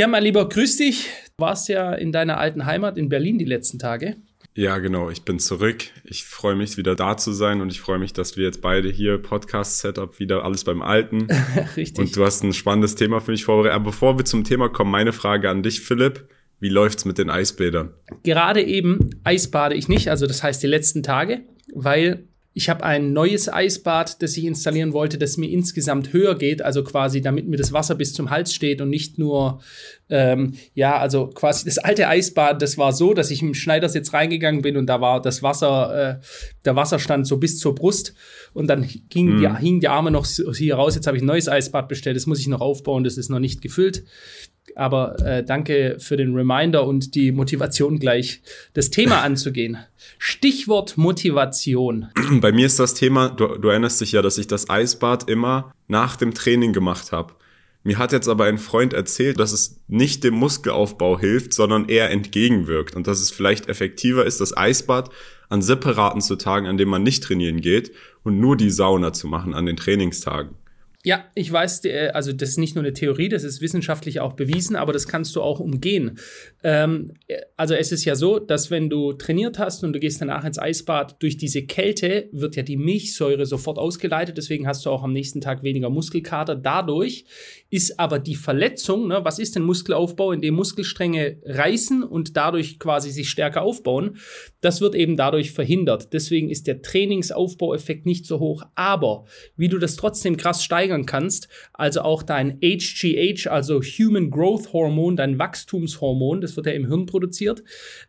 Ja, mein Lieber, grüß dich. Du warst ja in deiner alten Heimat in Berlin die letzten Tage. Ja, genau. Ich bin zurück. Ich freue mich, wieder da zu sein und ich freue mich, dass wir jetzt beide hier Podcast-Setup wieder alles beim Alten. Richtig. Und du hast ein spannendes Thema für mich vorbereitet. Aber bevor wir zum Thema kommen, meine Frage an dich, Philipp. Wie läuft's mit den Eisbädern? Gerade eben eisbade ich nicht, also das heißt die letzten Tage, weil ich habe ein neues Eisbad, das ich installieren wollte, das mir insgesamt höher geht, also quasi damit mir das Wasser bis zum Hals steht und nicht nur, ähm, ja, also quasi das alte Eisbad, das war so, dass ich im Schneidersitz reingegangen bin und da war das Wasser, äh, der Wasserstand so bis zur Brust und dann ging mhm. die, hingen die Arme noch hier raus. Jetzt habe ich ein neues Eisbad bestellt, das muss ich noch aufbauen, das ist noch nicht gefüllt. Aber äh, danke für den Reminder und die Motivation gleich, das Thema anzugehen. Stichwort Motivation. Bei mir ist das Thema, du, du erinnerst dich ja, dass ich das Eisbad immer nach dem Training gemacht habe. Mir hat jetzt aber ein Freund erzählt, dass es nicht dem Muskelaufbau hilft, sondern eher entgegenwirkt und dass es vielleicht effektiver ist, das Eisbad an separaten zu Tagen, an denen man nicht trainieren geht und nur die Sauna zu machen an den Trainingstagen. Ja, ich weiß, also das ist nicht nur eine Theorie, das ist wissenschaftlich auch bewiesen, aber das kannst du auch umgehen. Ähm, also es ist ja so, dass wenn du trainiert hast und du gehst danach ins Eisbad, durch diese Kälte wird ja die Milchsäure sofort ausgeleitet, deswegen hast du auch am nächsten Tag weniger Muskelkater. Dadurch ist aber die Verletzung, ne, was ist denn Muskelaufbau, in dem Muskelstränge reißen und dadurch quasi sich stärker aufbauen, das wird eben dadurch verhindert. Deswegen ist der Trainingsaufbaueffekt nicht so hoch, aber wie du das trotzdem krass steigern steigern kannst, also auch dein HGH, also Human Growth Hormon, dein Wachstumshormon, das wird ja im Hirn produziert,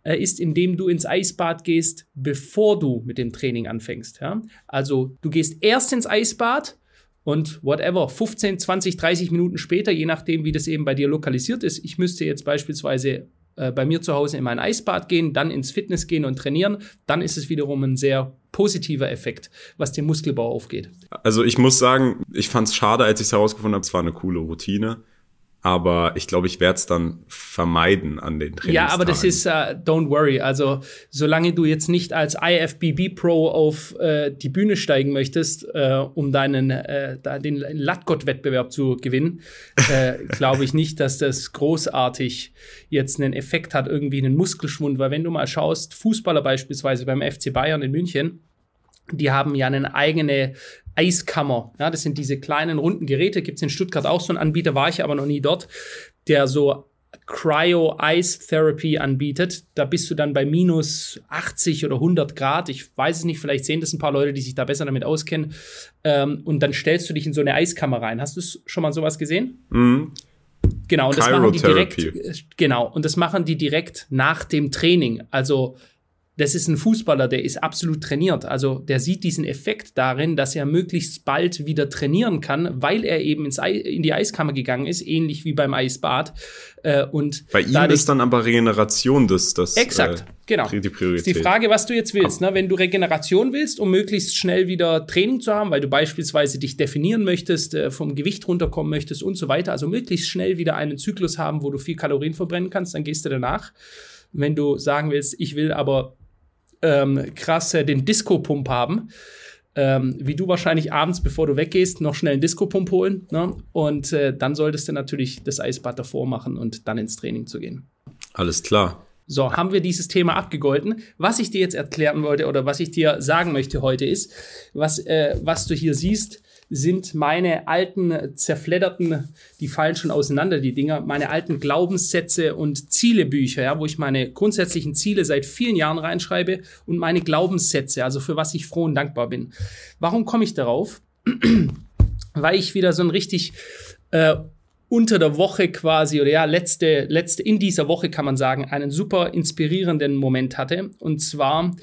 äh, ist, indem du ins Eisbad gehst, bevor du mit dem Training anfängst. Ja? Also du gehst erst ins Eisbad, und whatever, 15, 20, 30 Minuten später, je nachdem, wie das eben bei dir lokalisiert ist. Ich müsste jetzt beispielsweise äh, bei mir zu Hause in mein Eisbad gehen, dann ins Fitness gehen und trainieren, dann ist es wiederum ein sehr positiver Effekt, was den Muskelbau aufgeht. Also ich muss sagen, ich fand es schade, als ich es herausgefunden habe, es war eine coole Routine aber ich glaube, ich werde es dann vermeiden an den Trainingstagen. Ja, aber das ist, uh, don't worry. Also, solange du jetzt nicht als IFBB Pro auf äh, die Bühne steigen möchtest, äh, um deinen, äh, den Lattgott-Wettbewerb zu gewinnen, äh, glaube ich nicht, dass das großartig jetzt einen Effekt hat, irgendwie einen Muskelschwund. Weil wenn du mal schaust, Fußballer beispielsweise beim FC Bayern in München, die haben ja eine eigene Eiskammer. Ja, das sind diese kleinen runden Geräte. Gibt es in Stuttgart auch so einen Anbieter, war ich aber noch nie dort, der so Cryo Ice Therapy anbietet. Da bist du dann bei minus 80 oder 100 Grad. Ich weiß es nicht, vielleicht sehen das ein paar Leute, die sich da besser damit auskennen. Ähm, und dann stellst du dich in so eine Eiskammer rein. Hast du schon mal sowas gesehen? Mhm. Genau, und das machen die direkt, genau, und das machen die direkt nach dem Training. Also das ist ein Fußballer, der ist absolut trainiert. Also der sieht diesen Effekt darin, dass er möglichst bald wieder trainieren kann, weil er eben ins Ei, in die Eiskammer gegangen ist, ähnlich wie beim Eisbad. Äh, und Bei ihm ist dann aber Regeneration das, das Exakt, äh, genau. die Priorität. Ist die Frage, was du jetzt willst. Ne? Wenn du Regeneration willst, um möglichst schnell wieder Training zu haben, weil du beispielsweise dich definieren möchtest, äh, vom Gewicht runterkommen möchtest und so weiter, also möglichst schnell wieder einen Zyklus haben, wo du viel Kalorien verbrennen kannst, dann gehst du danach. Wenn du sagen willst, ich will aber ähm, krass äh, den Disco-Pump haben. Ähm, wie du wahrscheinlich abends, bevor du weggehst, noch schnell einen Disco-Pump holen. Ne? Und äh, dann solltest du natürlich das Eisbad davor machen und dann ins Training zu gehen. Alles klar. So, haben wir dieses Thema abgegolten. Was ich dir jetzt erklären wollte oder was ich dir sagen möchte heute ist, was, äh, was du hier siehst, sind meine alten zerfledderten, die fallen schon auseinander, die Dinger, meine alten Glaubenssätze und Zielebücher, ja, wo ich meine grundsätzlichen Ziele seit vielen Jahren reinschreibe und meine Glaubenssätze, also für was ich froh und dankbar bin. Warum komme ich darauf? Weil ich wieder so ein richtig äh, unter der Woche quasi, oder ja, letzte, letzte, in dieser Woche kann man sagen, einen super inspirierenden Moment hatte. Und zwar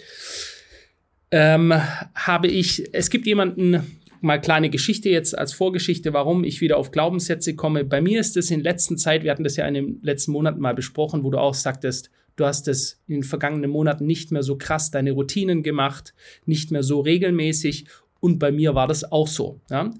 ähm, habe ich, es gibt jemanden, mal kleine Geschichte jetzt als Vorgeschichte, warum ich wieder auf Glaubenssätze komme. Bei mir ist es in letzter Zeit, wir hatten das ja in den letzten Monaten mal besprochen, wo du auch sagtest, du hast es in den vergangenen Monaten nicht mehr so krass deine Routinen gemacht, nicht mehr so regelmäßig Und bei mir war das auch so. Ja?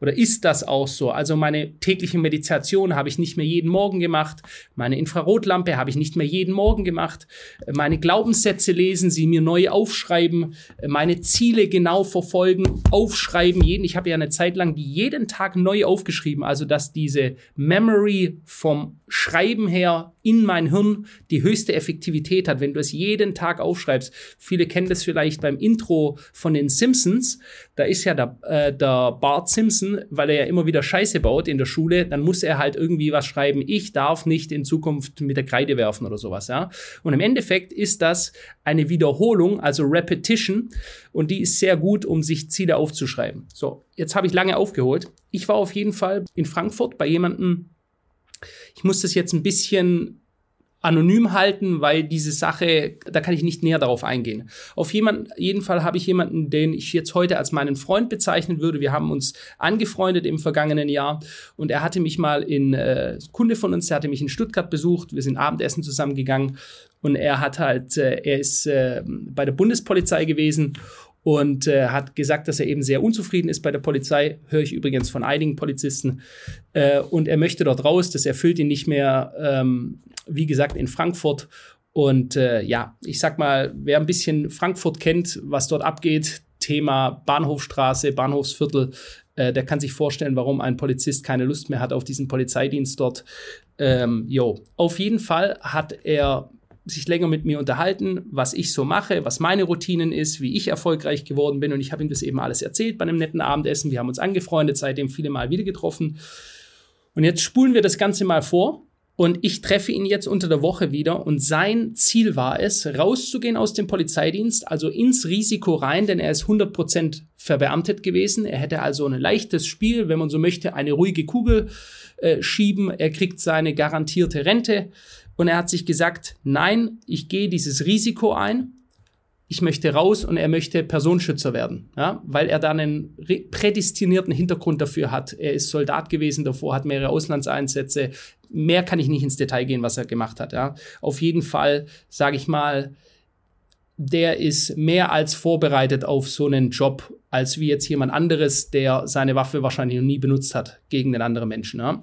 Oder ist das auch so? Also meine tägliche Meditation habe ich nicht mehr jeden Morgen gemacht. Meine Infrarotlampe habe ich nicht mehr jeden Morgen gemacht. Meine Glaubenssätze lesen, sie mir neu aufschreiben. Meine Ziele genau verfolgen, aufschreiben. Jeden, ich habe ja eine Zeit lang die jeden Tag neu aufgeschrieben. Also dass diese Memory vom Schreiben her in mein Hirn die höchste Effektivität hat, wenn du es jeden Tag aufschreibst. Viele kennen das vielleicht beim Intro von den Simpsons. Da ist ja der, äh, der Bart Simpson, weil er ja immer wieder Scheiße baut in der Schule, dann muss er halt irgendwie was schreiben. Ich darf nicht in Zukunft mit der Kreide werfen oder sowas, ja. Und im Endeffekt ist das eine Wiederholung, also Repetition. Und die ist sehr gut, um sich Ziele aufzuschreiben. So, jetzt habe ich lange aufgeholt. Ich war auf jeden Fall in Frankfurt bei jemandem, ich muss das jetzt ein bisschen anonym halten, weil diese Sache, da kann ich nicht näher darauf eingehen. Auf jemand, jeden Fall habe ich jemanden, den ich jetzt heute als meinen Freund bezeichnen würde. Wir haben uns angefreundet im vergangenen Jahr und er hatte mich mal in, äh, Kunde von uns, der hatte mich in Stuttgart besucht. Wir sind Abendessen zusammengegangen und er hat halt, äh, er ist äh, bei der Bundespolizei gewesen und äh, hat gesagt, dass er eben sehr unzufrieden ist bei der Polizei. Höre ich übrigens von einigen Polizisten. Äh, und er möchte dort raus. Das erfüllt ihn nicht mehr. Ähm, wie gesagt, in Frankfurt. Und äh, ja, ich sag mal, wer ein bisschen Frankfurt kennt, was dort abgeht, Thema Bahnhofstraße, Bahnhofsviertel, äh, der kann sich vorstellen, warum ein Polizist keine Lust mehr hat auf diesen Polizeidienst dort. Ähm, jo, auf jeden Fall hat er sich länger mit mir unterhalten, was ich so mache, was meine Routinen ist, wie ich erfolgreich geworden bin. Und ich habe ihm das eben alles erzählt bei einem netten Abendessen. Wir haben uns angefreundet, seitdem viele Mal wieder getroffen. Und jetzt spulen wir das Ganze mal vor. Und ich treffe ihn jetzt unter der Woche wieder und sein Ziel war es, rauszugehen aus dem Polizeidienst, also ins Risiko rein, denn er ist 100% verbeamtet gewesen. Er hätte also ein leichtes Spiel, wenn man so möchte, eine ruhige Kugel äh, schieben. Er kriegt seine garantierte Rente und er hat sich gesagt, nein, ich gehe dieses Risiko ein ich möchte raus und er möchte Personenschützer werden, ja, weil er dann einen prädestinierten Hintergrund dafür hat. Er ist Soldat gewesen davor, hat mehrere Auslandseinsätze. Mehr kann ich nicht ins Detail gehen, was er gemacht hat. Ja. Auf jeden Fall, sage ich mal, der ist mehr als vorbereitet auf so einen Job, als wie jetzt jemand anderes, der seine Waffe wahrscheinlich noch nie benutzt hat gegen den anderen Menschen. Ja.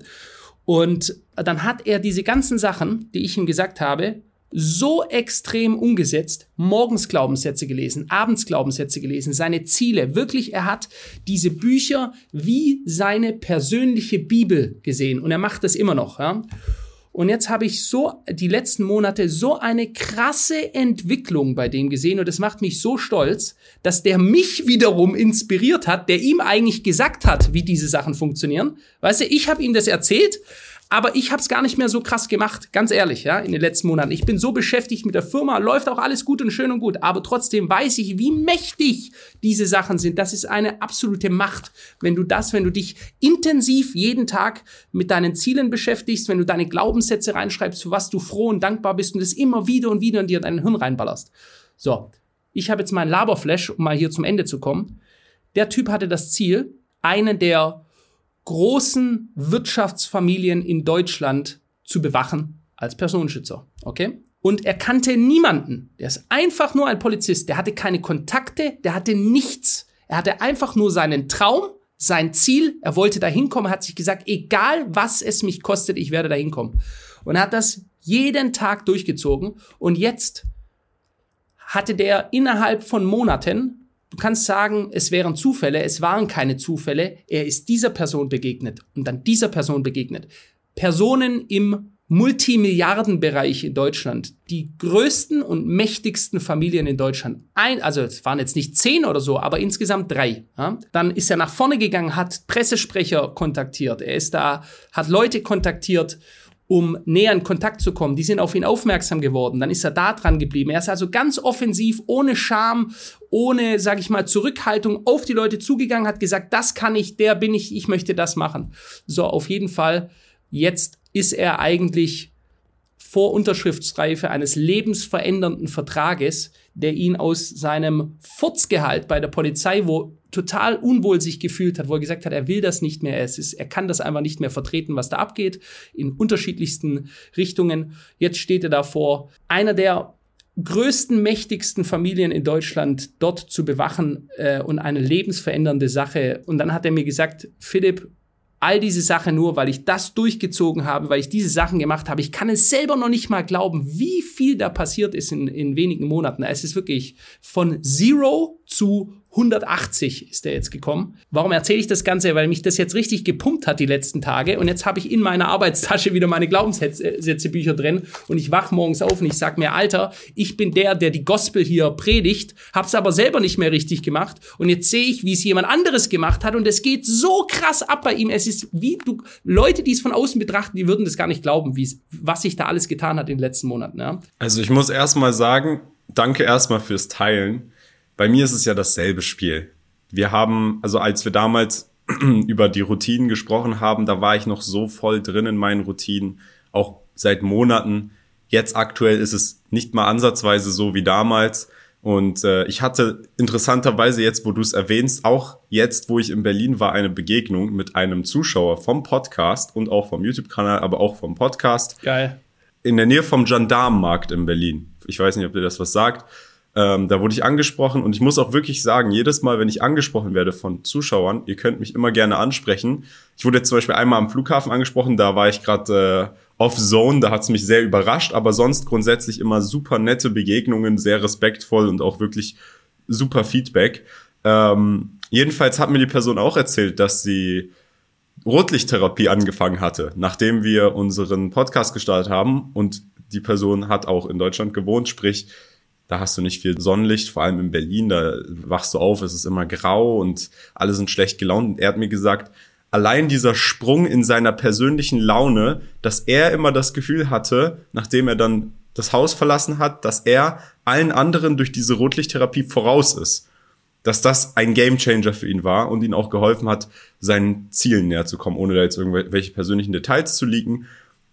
Und dann hat er diese ganzen Sachen, die ich ihm gesagt habe, so extrem umgesetzt, morgens Glaubenssätze gelesen, abends Glaubenssätze gelesen, seine Ziele. Wirklich, er hat diese Bücher wie seine persönliche Bibel gesehen und er macht das immer noch. Ja? Und jetzt habe ich so die letzten Monate so eine krasse Entwicklung bei dem gesehen und das macht mich so stolz, dass der mich wiederum inspiriert hat, der ihm eigentlich gesagt hat, wie diese Sachen funktionieren. Weißt du, ich habe ihm das erzählt, aber ich habe es gar nicht mehr so krass gemacht, ganz ehrlich, ja, in den letzten Monaten. Ich bin so beschäftigt mit der Firma, läuft auch alles gut und schön und gut, aber trotzdem weiß ich, wie mächtig diese Sachen sind. Das ist eine absolute Macht, wenn du das, wenn du dich intensiv jeden Tag mit deinen Zielen beschäftigst, wenn du deine Glaubenssätze reinschreibst, für was du froh und dankbar bist und das immer wieder und wieder in dir deinen Hirn reinballerst. So, ich habe jetzt meinen Laberflash, um mal hier zum Ende zu kommen. Der Typ hatte das Ziel, einen der großen Wirtschaftsfamilien in Deutschland zu bewachen als Personenschützer. Okay? Und er kannte niemanden. Der ist einfach nur ein Polizist. Der hatte keine Kontakte, der hatte nichts. Er hatte einfach nur seinen Traum, sein Ziel. Er wollte da hinkommen, hat sich gesagt, egal was es mich kostet, ich werde da hinkommen. Und er hat das jeden Tag durchgezogen. Und jetzt hatte der innerhalb von Monaten Du kannst sagen, es wären Zufälle, es waren keine Zufälle, er ist dieser Person begegnet und dann dieser Person begegnet. Personen im Multimilliardenbereich in Deutschland, die größten und mächtigsten Familien in Deutschland. Ein, also es waren jetzt nicht zehn oder so, aber insgesamt drei. Ja? Dann ist er nach vorne gegangen, hat Pressesprecher kontaktiert, er ist da, hat Leute kontaktiert um näher in Kontakt zu kommen. Die sind auf ihn aufmerksam geworden. Dann ist er da dran geblieben. Er ist also ganz offensiv, ohne Scham, ohne, sag ich mal, Zurückhaltung auf die Leute zugegangen, hat gesagt, das kann ich, der bin ich, ich möchte das machen. So, auf jeden Fall, jetzt ist er eigentlich vor Unterschriftsreife eines lebensverändernden Vertrages, der ihn aus seinem Furzgehalt bei der Polizei, wo total unwohl sich gefühlt hat, wo er gesagt hat, er will das nicht mehr, es ist, er kann das einfach nicht mehr vertreten, was da abgeht, in unterschiedlichsten Richtungen. Jetzt steht er davor, einer der größten, mächtigsten Familien in Deutschland dort zu bewachen äh, und eine lebensverändernde Sache. Und dann hat er mir gesagt, Philipp, all diese Sachen nur, weil ich das durchgezogen habe, weil ich diese Sachen gemacht habe. Ich kann es selber noch nicht mal glauben, wie viel da passiert ist in, in wenigen Monaten. Es ist wirklich von Zero zu 180 ist er jetzt gekommen. Warum erzähle ich das Ganze? Weil mich das jetzt richtig gepumpt hat die letzten Tage und jetzt habe ich in meiner Arbeitstasche wieder meine Glaubenssätzebücher drin und ich wach morgens auf und ich sag mir, Alter, ich bin der, der die Gospel hier predigt, hab's aber selber nicht mehr richtig gemacht und jetzt sehe ich, wie es jemand anderes gemacht hat und es geht so krass ab bei ihm. Es ist wie du Leute, die es von außen betrachten, die würden das gar nicht glauben, wie was sich da alles getan hat in den letzten Monaten. Ja? Also ich muss erstmal sagen, danke erstmal fürs Teilen bei mir ist es ja dasselbe Spiel. Wir haben, also als wir damals über die Routinen gesprochen haben, da war ich noch so voll drin in meinen Routinen, auch seit Monaten. Jetzt aktuell ist es nicht mal ansatzweise so wie damals. Und äh, ich hatte interessanterweise jetzt, wo du es erwähnst, auch jetzt, wo ich in Berlin war, eine Begegnung mit einem Zuschauer vom Podcast und auch vom YouTube-Kanal, aber auch vom Podcast. Geil. In der Nähe vom Gendarmenmarkt in Berlin. Ich weiß nicht, ob dir das was sagt. Ähm, da wurde ich angesprochen und ich muss auch wirklich sagen, jedes Mal, wenn ich angesprochen werde von Zuschauern, ihr könnt mich immer gerne ansprechen. Ich wurde jetzt zum Beispiel einmal am Flughafen angesprochen, da war ich gerade äh, off-zone, da hat es mich sehr überrascht, aber sonst grundsätzlich immer super nette Begegnungen, sehr respektvoll und auch wirklich super Feedback. Ähm, jedenfalls hat mir die Person auch erzählt, dass sie Rotlichttherapie angefangen hatte, nachdem wir unseren Podcast gestartet haben und die Person hat auch in Deutschland gewohnt, sprich da hast du nicht viel Sonnenlicht, vor allem in Berlin, da wachst du auf, es ist immer grau und alle sind schlecht gelaunt. Und er hat mir gesagt, allein dieser Sprung in seiner persönlichen Laune, dass er immer das Gefühl hatte, nachdem er dann das Haus verlassen hat, dass er allen anderen durch diese Rotlichttherapie voraus ist. Dass das ein Gamechanger für ihn war und ihn auch geholfen hat, seinen Zielen näher zu kommen, ohne da jetzt irgendwelche persönlichen Details zu liegen.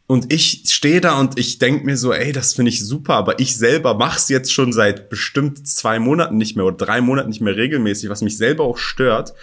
Und ich stehe da und ich denk mir so, ey, das finde ich super, aber ich selber mach's jetzt schon seit bestimmt zwei Monaten nicht mehr oder drei Monaten nicht mehr regelmäßig, was mich selber auch stört.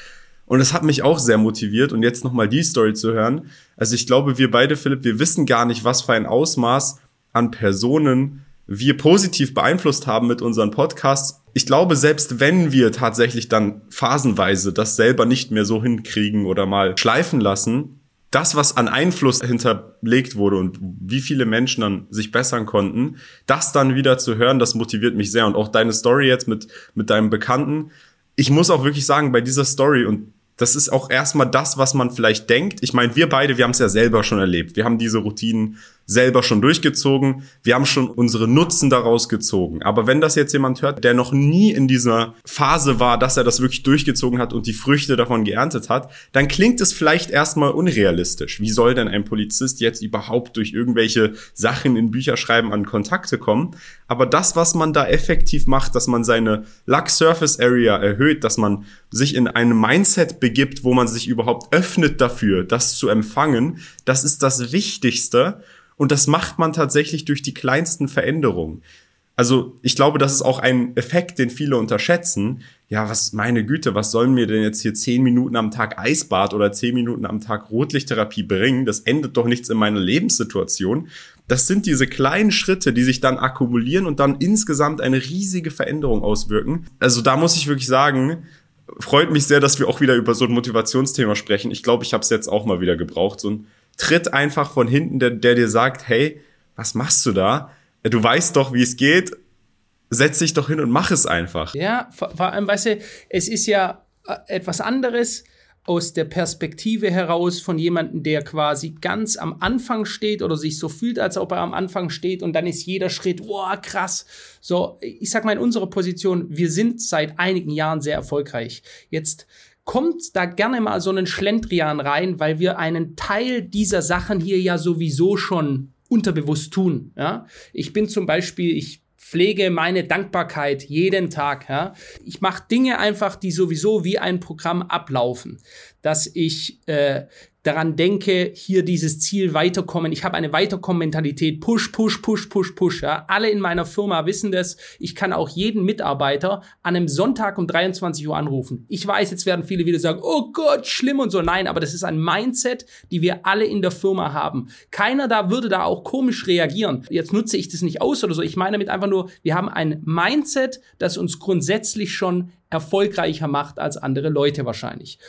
Und es hat mich auch sehr motiviert. Und jetzt nochmal die Story zu hören. Also ich glaube, wir beide, Philipp, wir wissen gar nicht, was für ein Ausmaß an Personen wir positiv beeinflusst haben mit unseren Podcasts. Ich glaube, selbst wenn wir tatsächlich dann phasenweise das selber nicht mehr so hinkriegen oder mal schleifen lassen, das, was an Einfluss hinterlegt wurde und wie viele Menschen dann sich bessern konnten, das dann wieder zu hören, das motiviert mich sehr. Und auch deine Story jetzt mit, mit deinem Bekannten. Ich muss auch wirklich sagen, bei dieser Story und das ist auch erstmal das, was man vielleicht denkt. Ich meine, wir beide, wir haben es ja selber schon erlebt. Wir haben diese Routinen selber schon durchgezogen. Wir haben schon unsere Nutzen daraus gezogen. Aber wenn das jetzt jemand hört, der noch nie in dieser Phase war, dass er das wirklich durchgezogen hat und die Früchte davon geerntet hat, dann klingt es vielleicht erstmal unrealistisch. Wie soll denn ein Polizist jetzt überhaupt durch irgendwelche Sachen in Bücherschreiben an Kontakte kommen? Aber das, was man da effektiv macht, dass man seine Luck Surface Area erhöht, dass man sich in einem Mindset begibt, wo man sich überhaupt öffnet dafür, das zu empfangen, das ist das Wichtigste. Und das macht man tatsächlich durch die kleinsten Veränderungen. Also ich glaube, das ist auch ein Effekt, den viele unterschätzen. Ja, was meine Güte, was sollen mir denn jetzt hier zehn Minuten am Tag Eisbad oder zehn Minuten am Tag Rotlichttherapie bringen? Das endet doch nichts in meiner Lebenssituation. Das sind diese kleinen Schritte, die sich dann akkumulieren und dann insgesamt eine riesige Veränderung auswirken. Also da muss ich wirklich sagen, freut mich sehr, dass wir auch wieder über so ein Motivationsthema sprechen. Ich glaube, ich habe es jetzt auch mal wieder gebraucht. So ein Tritt einfach von hinten, der, der dir sagt, hey, was machst du da? Du weißt doch, wie es geht. Setz dich doch hin und mach es einfach. Ja, vor allem, weißt du, es ist ja äh, etwas anderes aus der Perspektive heraus von jemandem, der quasi ganz am Anfang steht oder sich so fühlt, als ob er am Anfang steht und dann ist jeder Schritt, wow, krass. So, ich sag mal in unserer Position, wir sind seit einigen Jahren sehr erfolgreich. Jetzt kommt da gerne mal so einen Schlendrian rein, weil wir einen Teil dieser Sachen hier ja sowieso schon unterbewusst tun. Ja? Ich bin zum Beispiel, ich pflege meine Dankbarkeit jeden Tag. Ja? Ich mache Dinge einfach, die sowieso wie ein Programm ablaufen. Dass ich äh, daran denke, hier dieses Ziel weiterkommen. Ich habe eine Weiterkommen-Mentalität. Push, push, push, push, push. Ja. Alle in meiner Firma wissen das. Ich kann auch jeden Mitarbeiter an einem Sonntag um 23 Uhr anrufen. Ich weiß, jetzt werden viele wieder sagen, oh Gott, schlimm und so. Nein, aber das ist ein Mindset, die wir alle in der Firma haben. Keiner da würde da auch komisch reagieren. Jetzt nutze ich das nicht aus oder so. Ich meine damit einfach nur, wir haben ein Mindset, das uns grundsätzlich schon erfolgreicher macht als andere Leute wahrscheinlich.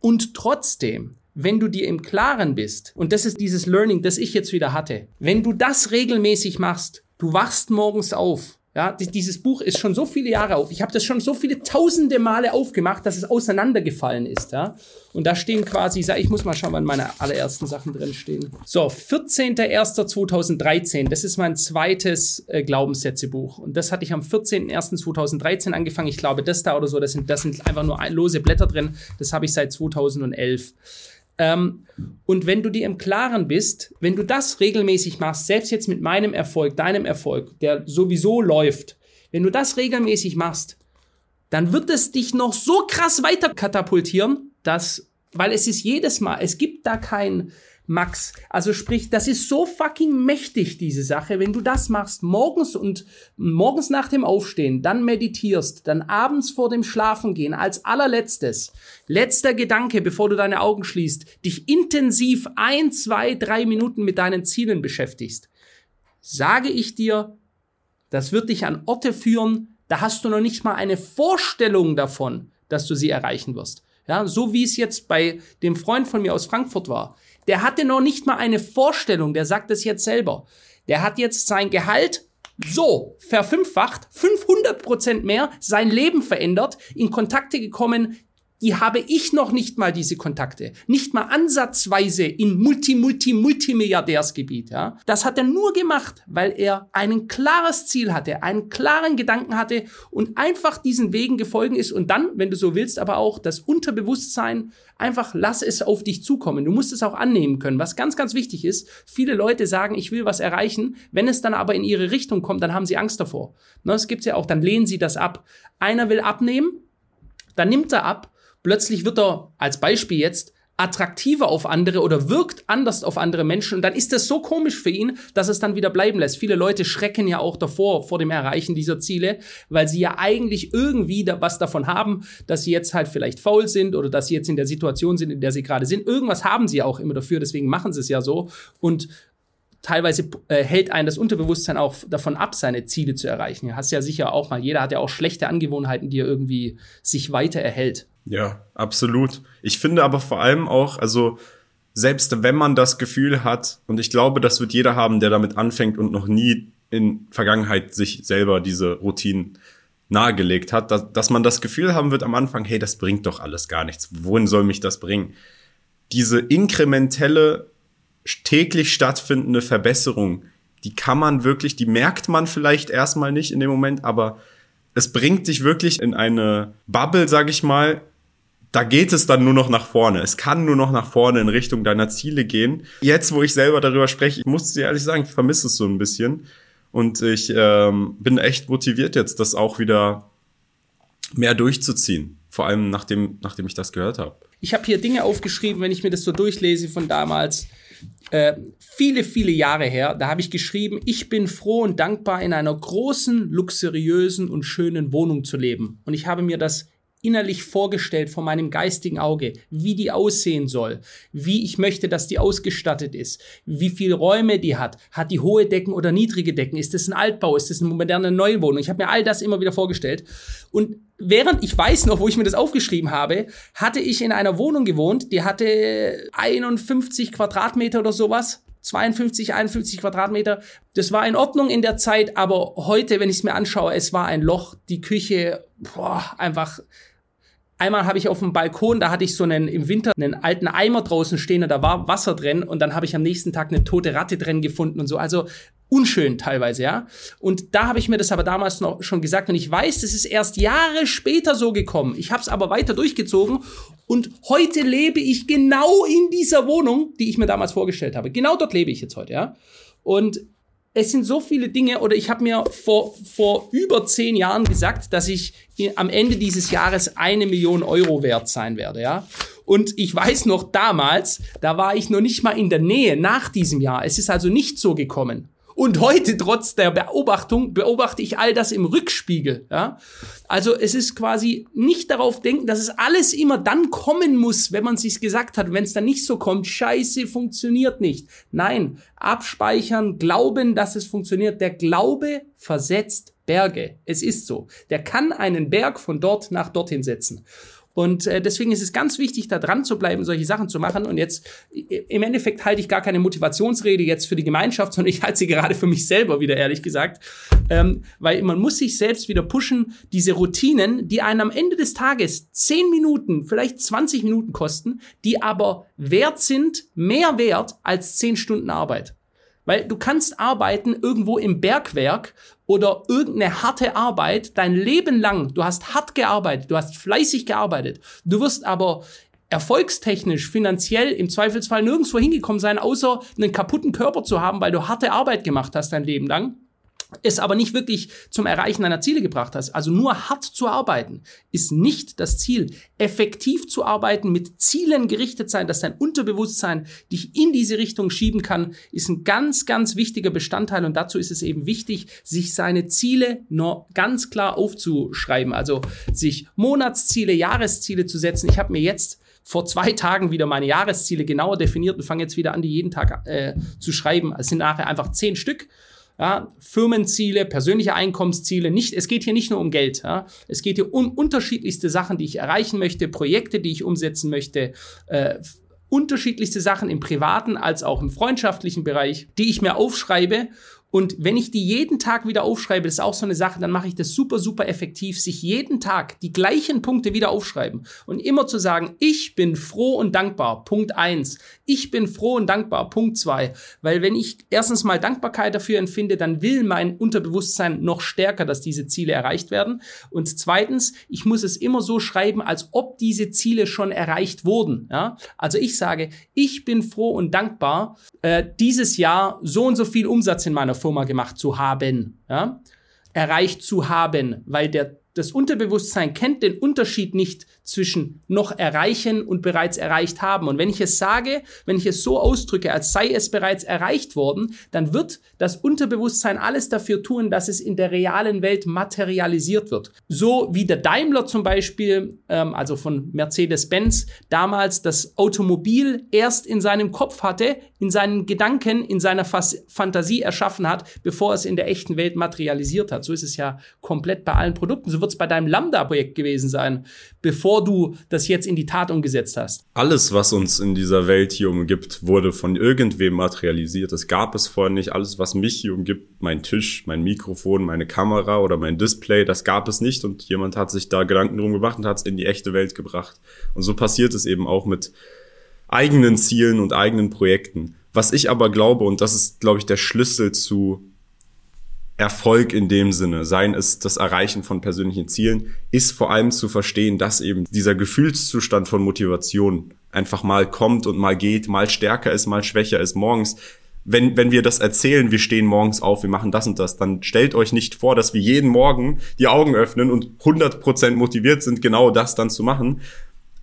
Und trotzdem wenn du dir im Klaren bist, und das ist dieses Learning, das ich jetzt wieder hatte, wenn du das regelmäßig machst, du wachst morgens auf, ja, dieses Buch ist schon so viele Jahre auf. Ich habe das schon so viele tausende Male aufgemacht, dass es auseinandergefallen ist, ja. Und da stehen quasi, ich muss mal schauen, wann meine allerersten Sachen drin stehen. So, 14.01.2013, das ist mein zweites äh, Glaubenssätzebuch. Und das hatte ich am 14.01.2013 angefangen. Ich glaube, das da oder so, das sind, das sind einfach nur lose Blätter drin. Das habe ich seit 2011. Ähm, und wenn du dir im Klaren bist, wenn du das regelmäßig machst, selbst jetzt mit meinem Erfolg, deinem Erfolg, der sowieso läuft, wenn du das regelmäßig machst, dann wird es dich noch so krass weiter katapultieren, dass, weil es ist jedes Mal, es gibt da kein, Max. Also sprich, das ist so fucking mächtig, diese Sache. Wenn du das machst, morgens und morgens nach dem Aufstehen, dann meditierst, dann abends vor dem Schlafengehen, als allerletztes, letzter Gedanke, bevor du deine Augen schließt, dich intensiv ein, zwei, drei Minuten mit deinen Zielen beschäftigst, sage ich dir, das wird dich an Orte führen, da hast du noch nicht mal eine Vorstellung davon, dass du sie erreichen wirst. Ja, so wie es jetzt bei dem Freund von mir aus Frankfurt war. Der hatte noch nicht mal eine Vorstellung, der sagt es jetzt selber. Der hat jetzt sein Gehalt so verfünffacht, 500 Prozent mehr, sein Leben verändert, in Kontakte gekommen, die habe ich noch nicht mal diese Kontakte. Nicht mal ansatzweise in Multi, Multi, Multimilliardärsgebiet, ja. Das hat er nur gemacht, weil er ein klares Ziel hatte, einen klaren Gedanken hatte und einfach diesen Wegen gefolgen ist und dann, wenn du so willst, aber auch das Unterbewusstsein einfach lass es auf dich zukommen. Du musst es auch annehmen können. Was ganz, ganz wichtig ist, viele Leute sagen, ich will was erreichen. Wenn es dann aber in ihre Richtung kommt, dann haben sie Angst davor. Das gibt's ja auch, dann lehnen sie das ab. Einer will abnehmen, dann nimmt er ab Plötzlich wird er als Beispiel jetzt attraktiver auf andere oder wirkt anders auf andere Menschen und dann ist das so komisch für ihn, dass es dann wieder bleiben lässt. Viele Leute schrecken ja auch davor, vor dem Erreichen dieser Ziele, weil sie ja eigentlich irgendwie da was davon haben, dass sie jetzt halt vielleicht faul sind oder dass sie jetzt in der Situation sind, in der sie gerade sind. Irgendwas haben sie ja auch immer dafür, deswegen machen sie es ja so und teilweise äh, hält einen das Unterbewusstsein auch davon ab, seine Ziele zu erreichen. Hast ja sicher auch mal, jeder hat ja auch schlechte Angewohnheiten, die er irgendwie sich weiter erhält. Ja, absolut. Ich finde aber vor allem auch, also selbst wenn man das Gefühl hat, und ich glaube, das wird jeder haben, der damit anfängt und noch nie in Vergangenheit sich selber diese Routinen nahegelegt hat, dass, dass man das Gefühl haben wird am Anfang, hey, das bringt doch alles gar nichts. Wohin soll mich das bringen? Diese inkrementelle täglich stattfindende Verbesserung, die kann man wirklich, die merkt man vielleicht erstmal nicht in dem Moment, aber es bringt dich wirklich in eine Bubble, sag ich mal. Da geht es dann nur noch nach vorne. Es kann nur noch nach vorne in Richtung deiner Ziele gehen. Jetzt, wo ich selber darüber spreche, ich muss dir ehrlich sagen, ich vermisse es so ein bisschen. Und ich ähm, bin echt motiviert jetzt, das auch wieder mehr durchzuziehen. Vor allem nachdem, nachdem ich das gehört habe. Ich habe hier Dinge aufgeschrieben, wenn ich mir das so durchlese von damals äh, viele, viele Jahre her, da habe ich geschrieben, ich bin froh und dankbar, in einer großen, luxuriösen und schönen Wohnung zu leben. Und ich habe mir das innerlich vorgestellt vor meinem geistigen Auge, wie die aussehen soll, wie ich möchte, dass die ausgestattet ist, wie viele Räume die hat, hat die hohe Decken oder niedrige Decken, ist das ein Altbau, ist das eine moderne Neuwohnung. Ich habe mir all das immer wieder vorgestellt und während ich weiß noch, wo ich mir das aufgeschrieben habe, hatte ich in einer Wohnung gewohnt, die hatte 51 Quadratmeter oder sowas. 52, 51 Quadratmeter. Das war in Ordnung in der Zeit, aber heute, wenn ich es mir anschaue, es war ein Loch. Die Küche, boah, einfach Einmal habe ich auf dem Balkon, da hatte ich so einen im Winter einen alten Eimer draußen stehen und da war Wasser drin und dann habe ich am nächsten Tag eine tote Ratte drin gefunden und so. Also unschön teilweise, ja. Und da habe ich mir das aber damals noch schon gesagt und ich weiß, das ist erst Jahre später so gekommen. Ich habe es aber weiter durchgezogen und heute lebe ich genau in dieser Wohnung, die ich mir damals vorgestellt habe. Genau dort lebe ich jetzt heute, ja. Und es sind so viele Dinge, oder ich habe mir vor, vor über zehn Jahren gesagt, dass ich am Ende dieses Jahres eine Million Euro wert sein werde, ja. Und ich weiß noch damals, da war ich noch nicht mal in der Nähe nach diesem Jahr. Es ist also nicht so gekommen. Und heute, trotz der Beobachtung, beobachte ich all das im Rückspiegel. Ja? Also es ist quasi nicht darauf denken, dass es alles immer dann kommen muss, wenn man sich's gesagt hat. Wenn es dann nicht so kommt, scheiße, funktioniert nicht. Nein, abspeichern, glauben, dass es funktioniert. Der Glaube versetzt Berge. Es ist so. Der kann einen Berg von dort nach dorthin setzen. Und äh, deswegen ist es ganz wichtig, da dran zu bleiben, solche Sachen zu machen. Und jetzt, im Endeffekt halte ich gar keine Motivationsrede jetzt für die Gemeinschaft, sondern ich halte sie gerade für mich selber wieder, ehrlich gesagt. Ähm, weil man muss sich selbst wieder pushen, diese Routinen, die einen am Ende des Tages 10 Minuten, vielleicht 20 Minuten kosten, die aber wert sind, mehr wert als 10 Stunden Arbeit. Weil du kannst arbeiten irgendwo im Bergwerk oder irgendeine harte Arbeit dein Leben lang. Du hast hart gearbeitet, du hast fleißig gearbeitet. Du wirst aber erfolgstechnisch, finanziell im Zweifelsfall nirgendwo hingekommen sein, außer einen kaputten Körper zu haben, weil du harte Arbeit gemacht hast dein Leben lang es aber nicht wirklich zum Erreichen deiner Ziele gebracht hast. Also nur hart zu arbeiten ist nicht das Ziel. Effektiv zu arbeiten, mit Zielen gerichtet sein, dass dein Unterbewusstsein dich in diese Richtung schieben kann, ist ein ganz, ganz wichtiger Bestandteil. Und dazu ist es eben wichtig, sich seine Ziele nur ganz klar aufzuschreiben. Also sich Monatsziele, Jahresziele zu setzen. Ich habe mir jetzt vor zwei Tagen wieder meine Jahresziele genauer definiert und fange jetzt wieder an, die jeden Tag äh, zu schreiben. Es sind nachher einfach zehn Stück ja, Firmenziele, persönliche Einkommensziele. Nicht, es geht hier nicht nur um Geld. Ja. Es geht hier um unterschiedlichste Sachen, die ich erreichen möchte, Projekte, die ich umsetzen möchte, äh, unterschiedlichste Sachen im privaten als auch im freundschaftlichen Bereich, die ich mir aufschreibe und wenn ich die jeden Tag wieder aufschreibe, das ist auch so eine Sache, dann mache ich das super, super effektiv, sich jeden Tag die gleichen Punkte wieder aufschreiben und immer zu sagen, ich bin froh und dankbar, Punkt eins. Ich bin froh und dankbar, Punkt zwei. Weil wenn ich erstens mal Dankbarkeit dafür empfinde, dann will mein Unterbewusstsein noch stärker, dass diese Ziele erreicht werden. Und zweitens, ich muss es immer so schreiben, als ob diese Ziele schon erreicht wurden. Ja? Also ich sage, ich bin froh und dankbar, äh, dieses Jahr so und so viel Umsatz in meiner Firma gemacht zu haben, ja, erreicht zu haben, weil der das Unterbewusstsein kennt den Unterschied nicht zwischen noch erreichen und bereits erreicht haben. Und wenn ich es sage, wenn ich es so ausdrücke, als sei es bereits erreicht worden, dann wird das Unterbewusstsein alles dafür tun, dass es in der realen Welt materialisiert wird. So wie der Daimler zum Beispiel, ähm, also von Mercedes-Benz, damals das Automobil erst in seinem Kopf hatte, in seinen Gedanken, in seiner Fas Fantasie erschaffen hat, bevor es in der echten Welt materialisiert hat. So ist es ja komplett bei allen Produkten. So wird es bei deinem Lambda-Projekt gewesen sein, bevor du das jetzt in die Tat umgesetzt hast. Alles, was uns in dieser Welt hier umgibt, wurde von irgendwem materialisiert. Es gab es vorher nicht. Alles, was mich hier umgibt, mein Tisch, mein Mikrofon, meine Kamera oder mein Display, das gab es nicht. Und jemand hat sich da Gedanken drum gemacht und hat es in die echte Welt gebracht. Und so passiert es eben auch mit eigenen Zielen und eigenen Projekten. Was ich aber glaube, und das ist, glaube ich, der Schlüssel zu Erfolg in dem Sinne, seien es das Erreichen von persönlichen Zielen, ist vor allem zu verstehen, dass eben dieser Gefühlszustand von Motivation einfach mal kommt und mal geht, mal stärker ist, mal schwächer ist morgens. Wenn, wenn wir das erzählen, wir stehen morgens auf, wir machen das und das, dann stellt euch nicht vor, dass wir jeden Morgen die Augen öffnen und 100% motiviert sind, genau das dann zu machen.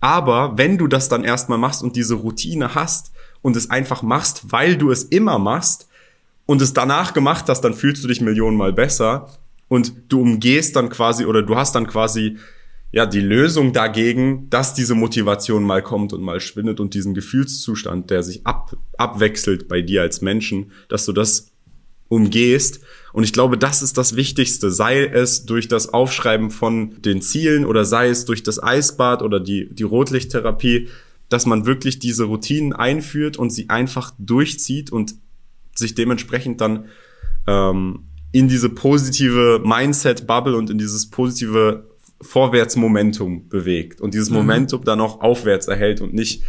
Aber wenn du das dann erstmal machst und diese Routine hast und es einfach machst, weil du es immer machst, und es danach gemacht hast, dann fühlst du dich Millionenmal besser und du umgehst dann quasi oder du hast dann quasi ja die Lösung dagegen, dass diese Motivation mal kommt und mal schwindet und diesen Gefühlszustand, der sich ab, abwechselt bei dir als Menschen, dass du das umgehst. Und ich glaube, das ist das Wichtigste, sei es durch das Aufschreiben von den Zielen oder sei es durch das Eisbad oder die, die Rotlichttherapie, dass man wirklich diese Routinen einführt und sie einfach durchzieht und sich dementsprechend dann ähm, in diese positive Mindset-Bubble und in dieses positive Vorwärtsmomentum bewegt und dieses mhm. Momentum dann auch aufwärts erhält und nicht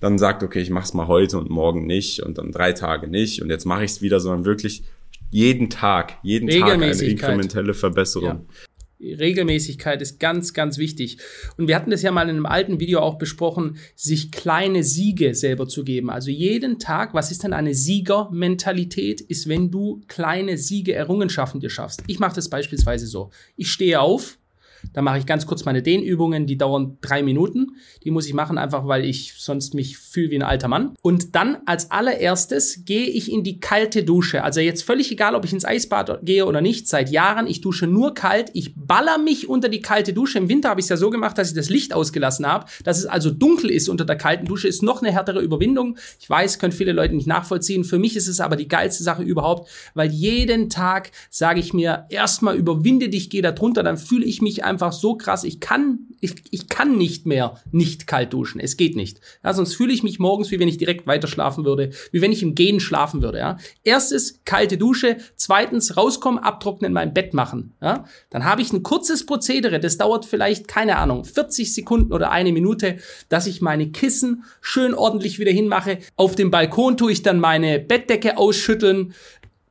dann sagt, okay, ich mach's mal heute und morgen nicht und dann drei Tage nicht und jetzt mache ich es wieder, sondern wirklich jeden Tag, jeden Tag eine inkrementelle Verbesserung. Ja. Regelmäßigkeit ist ganz, ganz wichtig. Und wir hatten das ja mal in einem alten Video auch besprochen, sich kleine Siege selber zu geben. Also jeden Tag, was ist denn eine Siegermentalität? Ist, wenn du kleine Siege, Errungenschaften dir schaffst. Ich mache das beispielsweise so. Ich stehe auf, Dann mache ich ganz kurz meine Dehnübungen, die dauern drei Minuten. Die muss ich machen, einfach weil ich sonst mich fühle wie ein alter Mann. Und dann als allererstes gehe ich in die kalte Dusche. Also jetzt völlig egal, ob ich ins Eisbad gehe oder nicht. Seit Jahren, ich dusche nur kalt. Ich baller mich unter die kalte Dusche. Im Winter habe ich es ja so gemacht, dass ich das Licht ausgelassen habe. Dass es also dunkel ist unter der kalten Dusche, ist noch eine härtere Überwindung. Ich weiß, können viele Leute nicht nachvollziehen. Für mich ist es aber die geilste Sache überhaupt, weil jeden Tag sage ich mir, erstmal überwinde dich, geh da drunter, dann fühle ich mich einfach so krass. Ich kann, ich, ich kann nicht mehr nicht kalt duschen. Es geht nicht. Ja, sonst fühle ich mich morgens, wie wenn ich direkt weiter schlafen würde, wie wenn ich im Gehen schlafen würde. Ja. Erstes, kalte Dusche. Zweitens, rauskommen, abtrocknen, mein Bett machen. Ja. Dann habe ich ein kurzes Prozedere, das dauert vielleicht, keine Ahnung, 40 Sekunden oder eine Minute, dass ich meine Kissen schön ordentlich wieder hinmache. Auf dem Balkon tue ich dann meine Bettdecke ausschütteln,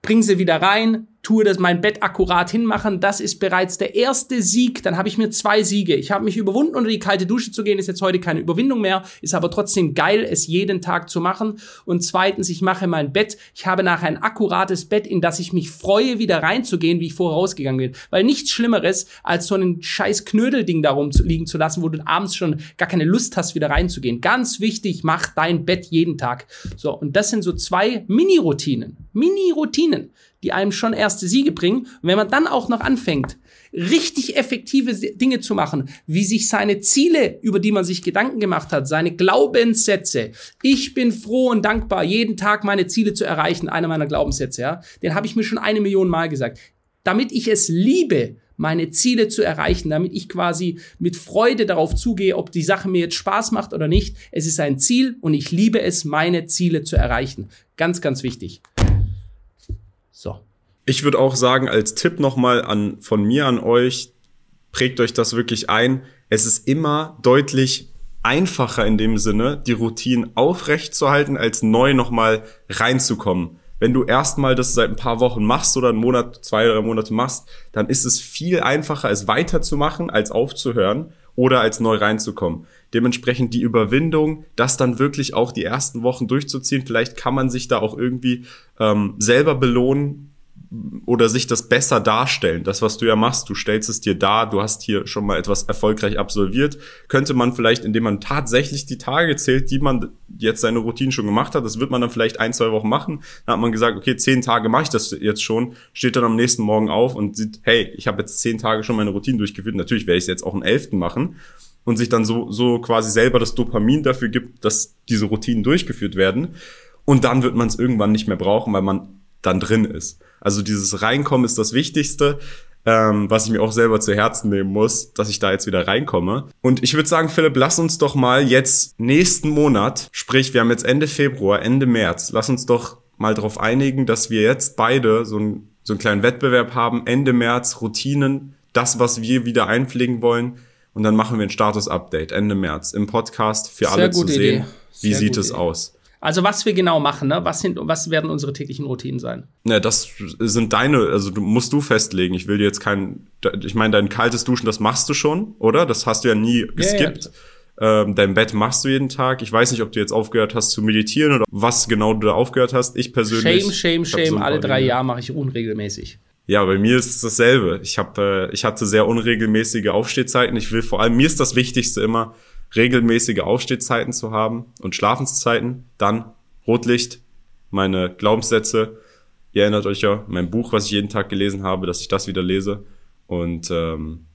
bring sie wieder rein, tue das mein Bett akkurat hinmachen, das ist bereits der erste Sieg. Dann habe ich mir zwei Siege. Ich habe mich überwunden, unter die kalte Dusche zu gehen, ist jetzt heute keine Überwindung mehr, ist aber trotzdem geil, es jeden Tag zu machen. Und zweitens, ich mache mein Bett. Ich habe nachher ein akkurates Bett, in das ich mich freue, wieder reinzugehen, wie ich vorher rausgegangen bin. Weil nichts Schlimmeres, als so ein scheiß Knödelding darum liegen zu lassen, wo du abends schon gar keine Lust hast, wieder reinzugehen. Ganz wichtig, mach dein Bett jeden Tag. So, und das sind so zwei Mini-Routinen. Mini-Routinen die einem schon erste Siege bringen. Und wenn man dann auch noch anfängt, richtig effektive Dinge zu machen, wie sich seine Ziele, über die man sich Gedanken gemacht hat, seine Glaubenssätze. Ich bin froh und dankbar, jeden Tag meine Ziele zu erreichen, einer meiner Glaubenssätze, ja. Den habe ich mir schon eine Million Mal gesagt. Damit ich es liebe, meine Ziele zu erreichen, damit ich quasi mit Freude darauf zugehe, ob die Sache mir jetzt Spaß macht oder nicht. Es ist ein Ziel und ich liebe es, meine Ziele zu erreichen. Ganz, ganz wichtig. So. Ich würde auch sagen, als Tipp nochmal an, von mir an euch, prägt euch das wirklich ein. Es ist immer deutlich einfacher in dem Sinne, die Routinen aufrecht zu halten, als neu nochmal reinzukommen. Wenn du erstmal das seit ein paar Wochen machst oder einen Monat, zwei, drei Monate machst, dann ist es viel einfacher, es weiterzumachen, als aufzuhören oder als neu reinzukommen. Dementsprechend die Überwindung, das dann wirklich auch die ersten Wochen durchzuziehen. Vielleicht kann man sich da auch irgendwie ähm, selber belohnen oder sich das besser darstellen. Das, was du ja machst, du stellst es dir dar, du hast hier schon mal etwas erfolgreich absolviert. Könnte man vielleicht, indem man tatsächlich die Tage zählt, die man jetzt seine Routine schon gemacht hat, das wird man dann vielleicht ein, zwei Wochen machen. Dann hat man gesagt, okay, zehn Tage mache ich das jetzt schon, steht dann am nächsten Morgen auf und sieht, hey, ich habe jetzt zehn Tage schon meine Routine durchgeführt. Natürlich werde ich es jetzt auch einen elften machen und sich dann so, so quasi selber das Dopamin dafür gibt, dass diese Routinen durchgeführt werden. Und dann wird man es irgendwann nicht mehr brauchen, weil man dann drin ist. Also dieses Reinkommen ist das Wichtigste, ähm, was ich mir auch selber zu Herzen nehmen muss, dass ich da jetzt wieder reinkomme. Und ich würde sagen, Philipp, lass uns doch mal jetzt nächsten Monat, sprich, wir haben jetzt Ende Februar, Ende März, lass uns doch mal darauf einigen, dass wir jetzt beide so, ein, so einen kleinen Wettbewerb haben, Ende März, Routinen, das, was wir wieder einpflegen wollen. Und dann machen wir ein Status-Update Ende März im Podcast für Sehr alle zu sehen. Wie sieht es aus? Also was wir genau machen, ne? Was sind, was werden unsere täglichen Routinen sein? Ja, das sind deine, also du musst du festlegen. Ich will dir jetzt kein, ich meine, dein kaltes Duschen, das machst du schon, oder? Das hast du ja nie geskippt. Ja, ja. Ähm, dein Bett machst du jeden Tag. Ich weiß nicht, ob du jetzt aufgehört hast zu meditieren oder was genau du da aufgehört hast. Ich persönlich. Shame, shame, shame. So alle drei Jahre mache ich unregelmäßig. Ja, bei mir ist es dasselbe. Ich habe, äh, ich hatte sehr unregelmäßige Aufstehzeiten. Ich will vor allem, mir ist das Wichtigste immer, regelmäßige Aufstehzeiten zu haben und Schlafenszeiten. Dann Rotlicht, meine Glaubenssätze. Ihr erinnert euch ja, mein Buch, was ich jeden Tag gelesen habe, dass ich das wieder lese. Und ähm,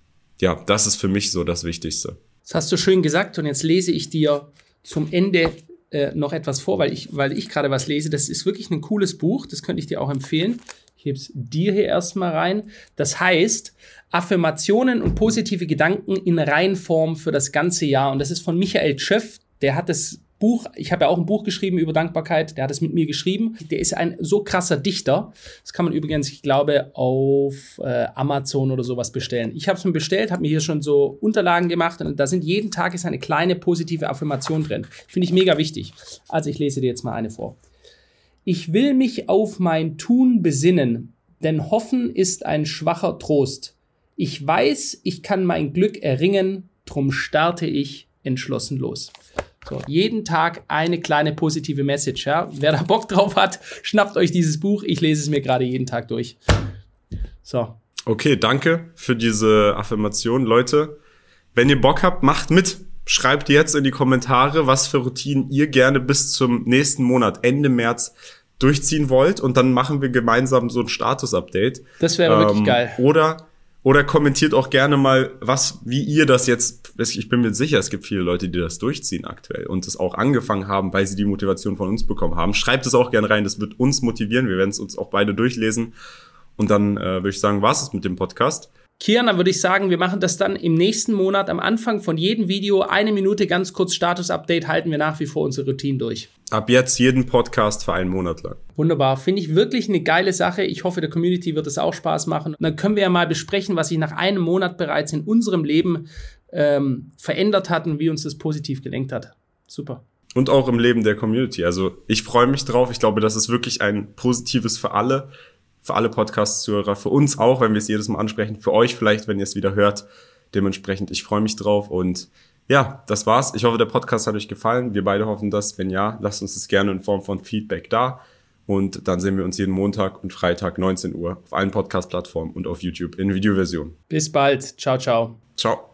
ja, das ist für mich so das Wichtigste. Das hast du schön gesagt und jetzt lese ich dir zum Ende äh, noch etwas vor, weil ich, weil ich gerade was lese. Das ist wirklich ein cooles Buch, das könnte ich dir auch empfehlen. Ich hebe es dir hier erstmal rein. Das heißt, Affirmationen und positive Gedanken in Reihenform für das ganze Jahr. Und das ist von Michael Tschöff. Der hat das Buch, ich habe ja auch ein Buch geschrieben über Dankbarkeit, der hat es mit mir geschrieben. Der ist ein so krasser Dichter. Das kann man übrigens, ich glaube, auf äh, Amazon oder sowas bestellen. Ich habe es mir bestellt, habe mir hier schon so Unterlagen gemacht und da sind jeden Tag ist eine kleine positive Affirmation drin. Finde ich mega wichtig. Also ich lese dir jetzt mal eine vor. Ich will mich auf mein Tun besinnen, denn Hoffen ist ein schwacher Trost. Ich weiß, ich kann mein Glück erringen, drum starte ich entschlossen los. So, jeden Tag eine kleine positive Message. Ja? Wer da Bock drauf hat, schnappt euch dieses Buch. Ich lese es mir gerade jeden Tag durch. So. Okay, danke für diese Affirmation. Leute, wenn ihr Bock habt, macht mit. Schreibt jetzt in die Kommentare, was für Routinen ihr gerne bis zum nächsten Monat, Ende März, durchziehen wollt. Und dann machen wir gemeinsam so ein Status-Update. Das wäre ähm, wirklich geil. Oder oder kommentiert auch gerne mal, was, wie ihr das jetzt, ich bin mir sicher, es gibt viele Leute, die das durchziehen aktuell und es auch angefangen haben, weil sie die Motivation von uns bekommen haben. Schreibt es auch gerne rein, das wird uns motivieren. Wir werden es uns auch beide durchlesen. Und dann äh, würde ich sagen, was es mit dem Podcast. Kian, dann würde ich sagen, wir machen das dann im nächsten Monat am Anfang von jedem Video. Eine Minute ganz kurz Status-Update halten wir nach wie vor unsere Routine durch. Ab jetzt jeden Podcast für einen Monat lang. Wunderbar. Finde ich wirklich eine geile Sache. Ich hoffe, der Community wird es auch Spaß machen. Und dann können wir ja mal besprechen, was sich nach einem Monat bereits in unserem Leben ähm, verändert hat und wie uns das positiv gelenkt hat. Super. Und auch im Leben der Community. Also ich freue mich drauf. Ich glaube, das ist wirklich ein positives für alle für alle Podcast-Zuhörer, für uns auch, wenn wir es jedes Mal ansprechen, für euch vielleicht, wenn ihr es wieder hört. Dementsprechend, ich freue mich drauf und ja, das war's. Ich hoffe, der Podcast hat euch gefallen. Wir beide hoffen das. Wenn ja, lasst uns das gerne in Form von Feedback da. Und dann sehen wir uns jeden Montag und Freitag 19 Uhr auf allen Podcast-Plattformen und auf YouTube in Videoversion. Bis bald. Ciao, ciao. Ciao.